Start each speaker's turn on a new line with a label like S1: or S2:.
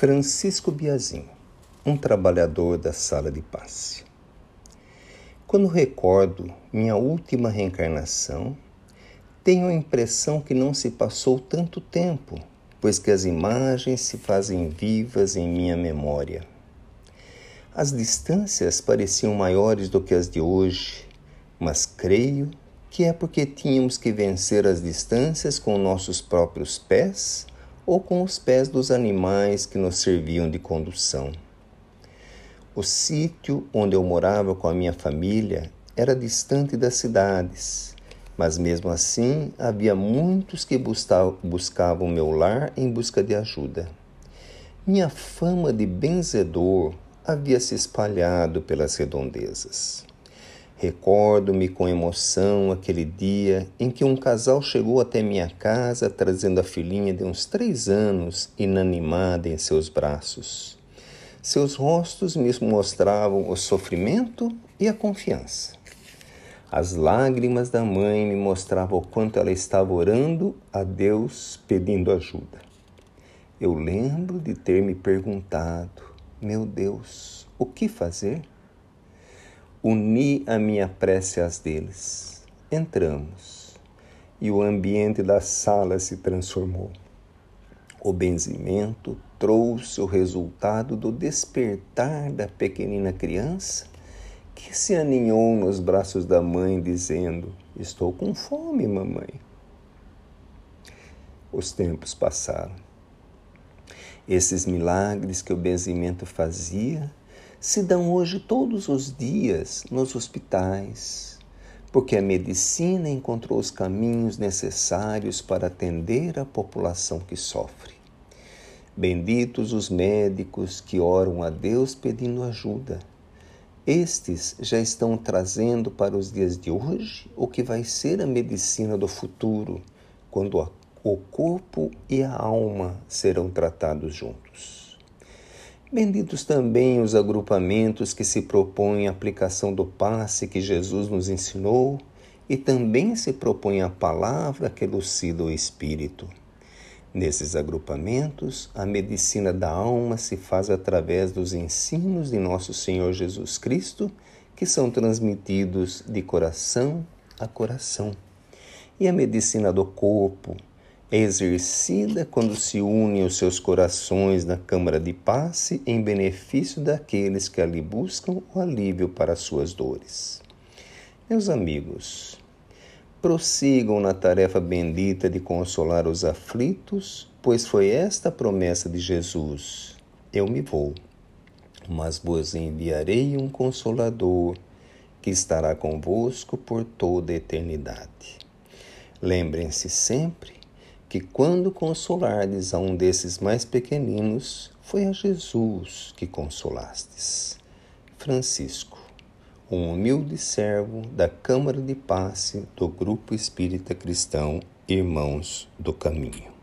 S1: Francisco Biazin, um trabalhador da sala de passe. Quando recordo minha última reencarnação, tenho a impressão que não se passou tanto tempo, pois que as imagens se fazem vivas em minha memória. As distâncias pareciam maiores do que as de hoje, mas creio que é porque tínhamos que vencer as distâncias com nossos próprios pés ou com os pés dos animais que nos serviam de condução. O sítio onde eu morava com a minha família era distante das cidades, mas mesmo assim havia muitos que buscavam meu lar em busca de ajuda. Minha fama de benzedor havia se espalhado pelas redondezas. Recordo-me com emoção aquele dia em que um casal chegou até minha casa trazendo a filhinha de uns três anos inanimada em seus braços. Seus rostos me mostravam o sofrimento e a confiança. As lágrimas da mãe me mostravam o quanto ela estava orando a Deus pedindo ajuda. Eu lembro de ter me perguntado: Meu Deus, o que fazer? Uni a minha prece às deles. Entramos e o ambiente da sala se transformou. O benzimento trouxe o resultado do despertar da pequenina criança que se aninhou nos braços da mãe, dizendo: Estou com fome, mamãe. Os tempos passaram. Esses milagres que o benzimento fazia se dão hoje todos os dias nos hospitais, porque a medicina encontrou os caminhos necessários para atender a população que sofre. Benditos os médicos que oram a Deus pedindo ajuda. Estes já estão trazendo para os dias de hoje o que vai ser a medicina do futuro, quando o corpo e a alma serão tratados juntos. Benditos também os agrupamentos que se propõem a aplicação do passe que Jesus nos ensinou e também se propõem a palavra que elucida o espírito. Nesses agrupamentos, a medicina da alma se faz através dos ensinos de nosso Senhor Jesus Cristo, que são transmitidos de coração a coração. E a medicina do corpo, exercida quando se unem os seus corações na câmara de passe em benefício daqueles que ali buscam o alívio para suas dores. Meus amigos, prossigam na tarefa bendita de consolar os aflitos, pois foi esta a promessa de Jesus: Eu me vou, mas vos enviarei um consolador que estará convosco por toda a eternidade. Lembrem-se sempre que quando consolardes a um desses mais pequeninos, foi a Jesus que consolastes. Francisco, um humilde servo da Câmara de Passe do Grupo Espírita Cristão Irmãos do Caminho.